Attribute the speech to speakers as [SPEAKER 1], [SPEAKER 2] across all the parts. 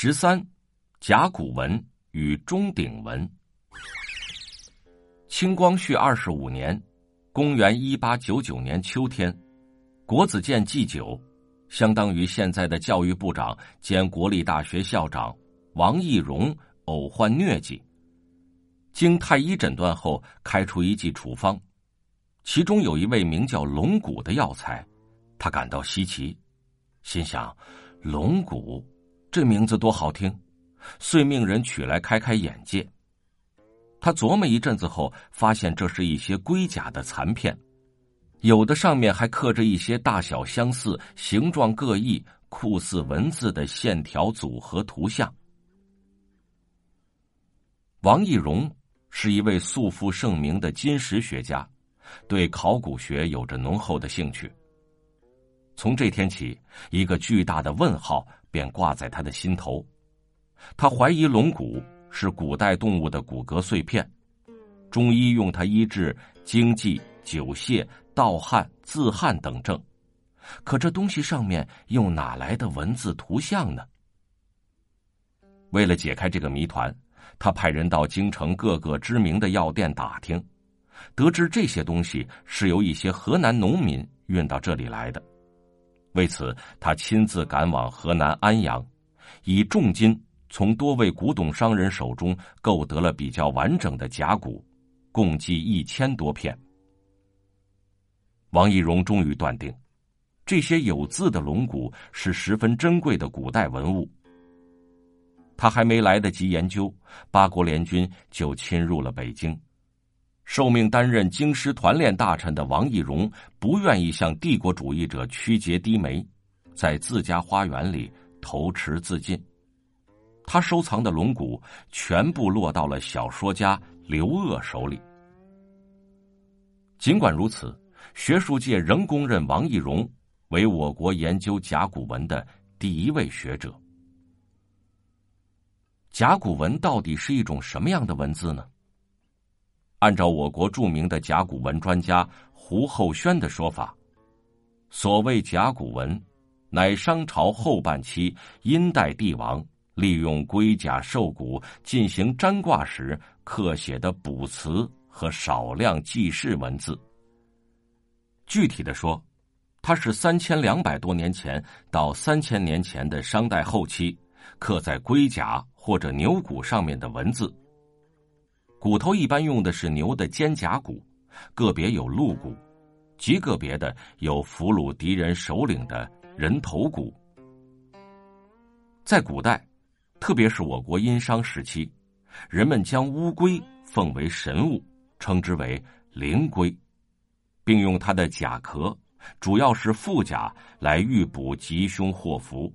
[SPEAKER 1] 十三，甲骨文与钟鼎文。清光绪二十五年，公元一八九九年秋天，国子监祭酒，相当于现在的教育部长兼国立大学校长王懿荣偶患疟疾，经太医诊断后，开出一剂处方，其中有一味名叫龙骨的药材，他感到稀奇，心想：龙骨这名字多好听，遂命人取来开开眼界。他琢磨一阵子后，发现这是一些龟甲的残片，有的上面还刻着一些大小相似、形状各异、酷似文字的线条组合图像。王懿荣是一位素负盛名的金石学家，对考古学有着浓厚的兴趣。从这天起，一个巨大的问号便挂在他的心头，他怀疑龙骨。是古代动物的骨骼碎片，中医用它医治经悸、久泻、盗汗、自汗等症，可这东西上面又哪来的文字图像呢？为了解开这个谜团，他派人到京城各个知名的药店打听，得知这些东西是由一些河南农民运到这里来的。为此，他亲自赶往河南安阳，以重金。从多位古董商人手中购得了比较完整的甲骨，共计一千多片。王懿荣终于断定，这些有字的龙骨是十分珍贵的古代文物。他还没来得及研究，八国联军就侵入了北京。受命担任京师团练大臣的王懿荣不愿意向帝国主义者屈节低眉，在自家花园里投池自尽。他收藏的龙骨全部落到了小说家刘鹗手里。尽管如此，学术界仍公认王懿荣为我国研究甲骨文的第一位学者。甲骨文到底是一种什么样的文字呢？按照我国著名的甲骨文专家胡厚轩的说法，所谓甲骨文，乃商朝后半期殷代帝王。利用龟甲兽骨进行占卦时刻写的卜辞和少量记事文字。具体的说，它是三千两百多年前到三千年前的商代后期刻在龟甲或者牛骨上面的文字。骨头一般用的是牛的肩胛骨，个别有鹿骨，极个别的有俘虏敌人首领的人头骨。在古代。特别是我国殷商时期，人们将乌龟奉为神物，称之为灵龟，并用它的甲壳，主要是腹甲，来预卜吉凶祸福。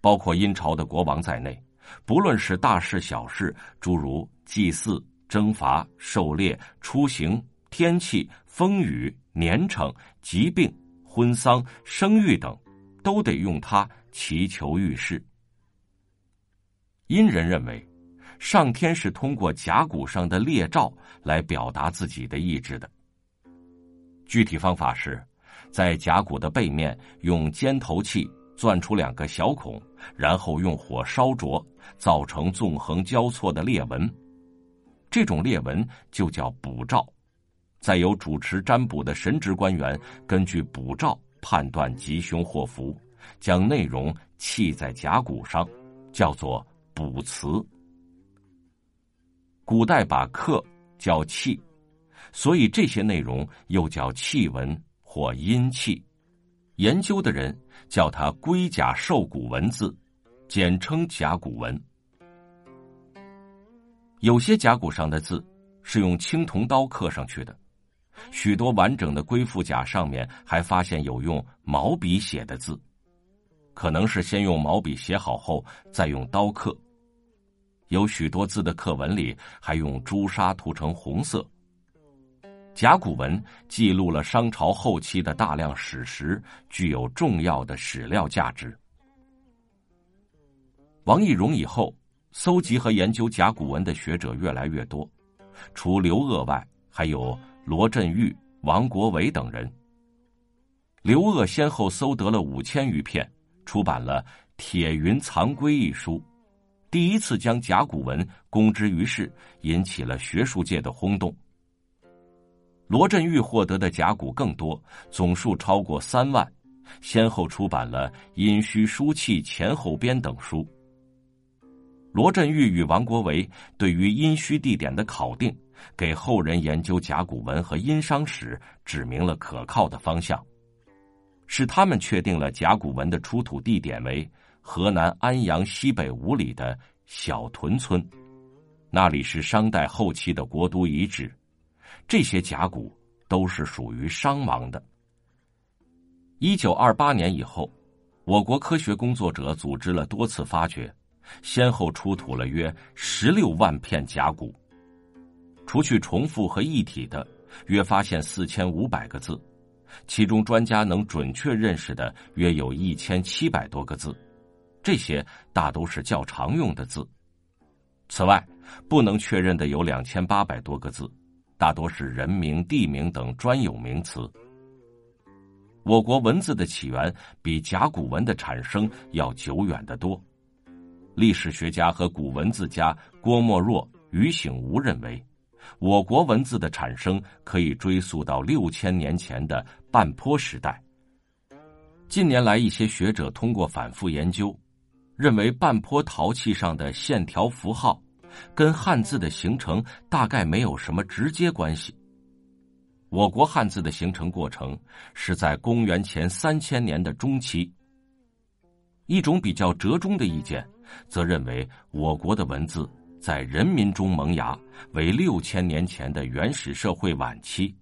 [SPEAKER 1] 包括殷朝的国王在内，不论是大事小事，诸如祭祀、征伐、狩猎、出行、天气、风雨、年成、疾病、婚丧、生育等，都得用它祈求预示。殷人认为，上天是通过甲骨上的列兆来表达自己的意志的。具体方法是，在甲骨的背面用尖头器钻出两个小孔，然后用火烧灼，造成纵横交错的裂纹。这种裂纹就叫卜兆。再由主持占卜的神职官员根据卜兆判断吉凶祸福，将内容砌在甲骨上，叫做。卜辞，古代把刻叫契，所以这些内容又叫契文或阴契。研究的人叫它龟甲兽骨文字，简称甲骨文。有些甲骨上的字是用青铜刀刻上去的，许多完整的龟腹甲上面还发现有用毛笔写的字，可能是先用毛笔写好后再用刀刻。有许多字的刻文里还用朱砂涂成红色。甲骨文记录了商朝后期的大量史实，具有重要的史料价值。王懿荣以后，搜集和研究甲骨文的学者越来越多，除刘鹗外，还有罗振玉、王国维等人。刘鹗先后搜得了五千余片，出版了《铁云藏龟》一书，第一次将甲骨文公之于世，引起了学术界的轰动。罗振玉获得的甲骨更多，总数超过三万，先后出版了《殷墟书契前后编》等书。罗振玉与王国维对于殷墟地点的考定，给后人研究甲骨文和殷商史指明了可靠的方向，是他们确定了甲骨文的出土地点为河南安阳西北五里的小屯村，那里是商代后期的国都遗址。这些甲骨都是属于商王的。一九二八年以后，我国科学工作者组织了多次发掘，先后出土了约十六万片甲骨。除去重复和一体的，约发现四千五百个字，其中专家能准确认识的约有一千七百多个字，这些大都是较常用的字。此外，不能确认的有两千八百多个字。大多是人名、地名等专有名词。我国文字的起源比甲骨文的产生要久远得多。历史学家和古文字家郭沫若、于醒吾认为，我国文字的产生可以追溯到六千年前的半坡时代。近年来，一些学者通过反复研究，认为半坡陶器上的线条符号。跟汉字的形成大概没有什么直接关系。我国汉字的形成过程是在公元前三千年的中期。一种比较折中的意见，则认为我国的文字在人民中萌芽为六千年前的原始社会晚期，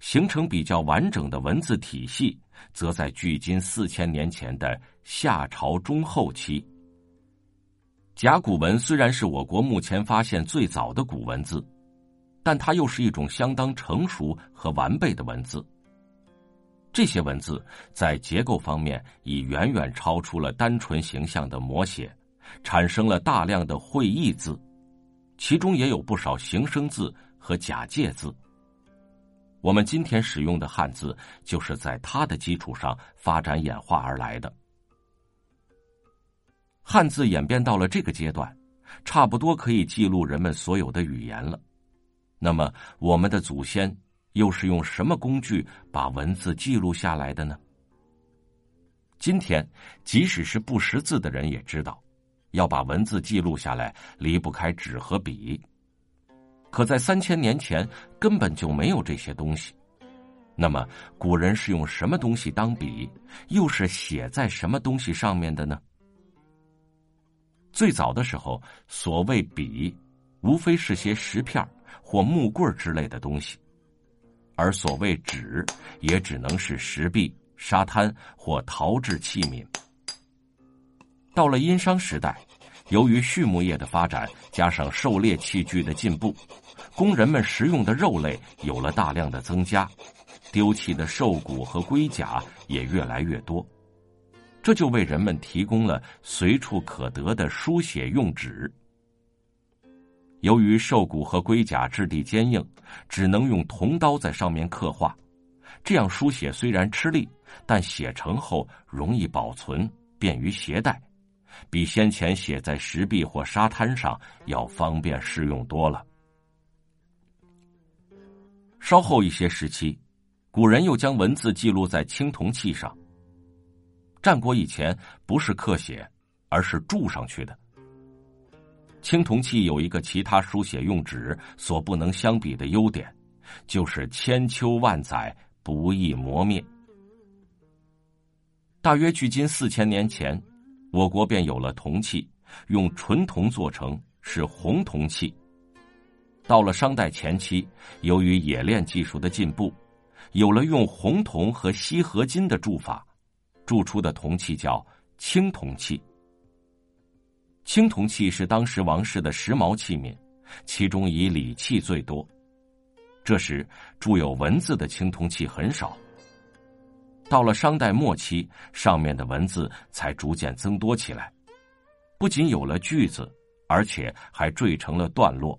[SPEAKER 1] 形成比较完整的文字体系，则在距今四千年前的夏朝中后期。甲骨文虽然是我国目前发现最早的古文字，但它又是一种相当成熟和完备的文字。这些文字在结构方面已远远超出了单纯形象的摹写，产生了大量的会意字，其中也有不少形声字和假借字。我们今天使用的汉字就是在它的基础上发展演化而来的。汉字演变到了这个阶段，差不多可以记录人们所有的语言了。那么，我们的祖先又是用什么工具把文字记录下来的呢？今天，即使是不识字的人也知道，要把文字记录下来，离不开纸和笔。可在三千年前，根本就没有这些东西。那么，古人是用什么东西当笔，又是写在什么东西上面的呢？最早的时候，所谓笔，无非是些石片或木棍之类的东西；而所谓纸，也只能是石壁、沙滩或陶制器皿。到了殷商时代，由于畜牧业的发展，加上狩猎器具的进步，工人们食用的肉类有了大量的增加，丢弃的兽骨和龟甲也越来越多。这就为人们提供了随处可得的书写用纸。由于兽骨和龟甲质地坚硬，只能用铜刀在上面刻画，这样书写虽然吃力，但写成后容易保存，便于携带，比先前写在石壁或沙滩上要方便适用多了。稍后一些时期，古人又将文字记录在青铜器上。战国以前不是刻写，而是铸上去的。青铜器有一个其他书写用纸所不能相比的优点，就是千秋万载不易磨灭。大约距今四千年前，我国便有了铜器，用纯铜做成，是红铜器。到了商代前期，由于冶炼技术的进步，有了用红铜和锡合金的铸法。铸出的铜器叫青铜器。青铜器是当时王室的时髦器皿，其中以礼器最多。这时铸有文字的青铜器很少。到了商代末期，上面的文字才逐渐增多起来，不仅有了句子，而且还缀成了段落。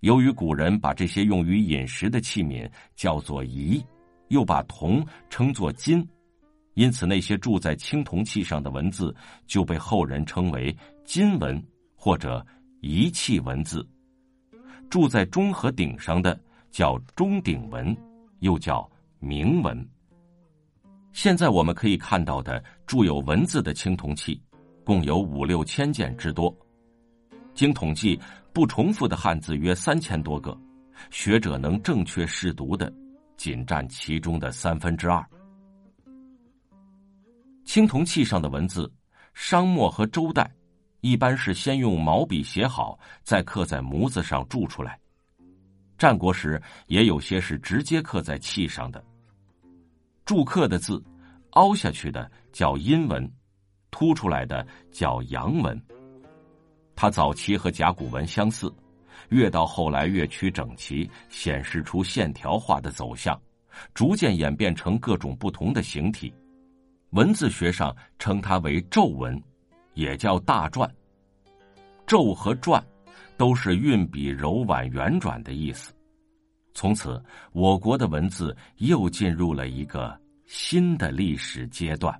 [SPEAKER 1] 由于古人把这些用于饮食的器皿叫做仪，又把铜称作金。因此那些铸在青铜器上的文字就被后人称为金文或者仪器文字。铸在钟和鼎上的叫钟鼎文，又叫铭文。现在我们可以看到的铸有文字的青铜器，共有五六千件之多。经统计，不重复的汉字约三千多个，学者能正确识读的，仅占其中的三分之二。青铜器上的文字，商末和周代，一般是先用毛笔写好，再刻在模子上铸出来。战国时也有些是直接刻在器上的。铸刻的字，凹下去的叫阴文，凸出来的叫阳文。它早期和甲骨文相似，越到后来越趋整齐，显示出线条化的走向，逐渐演变成各种不同的形体。文字学上称它为皱文，也叫大篆。皱和篆都是运笔柔婉圆转的意思。从此，我国的文字又进入了一个新的历史阶段。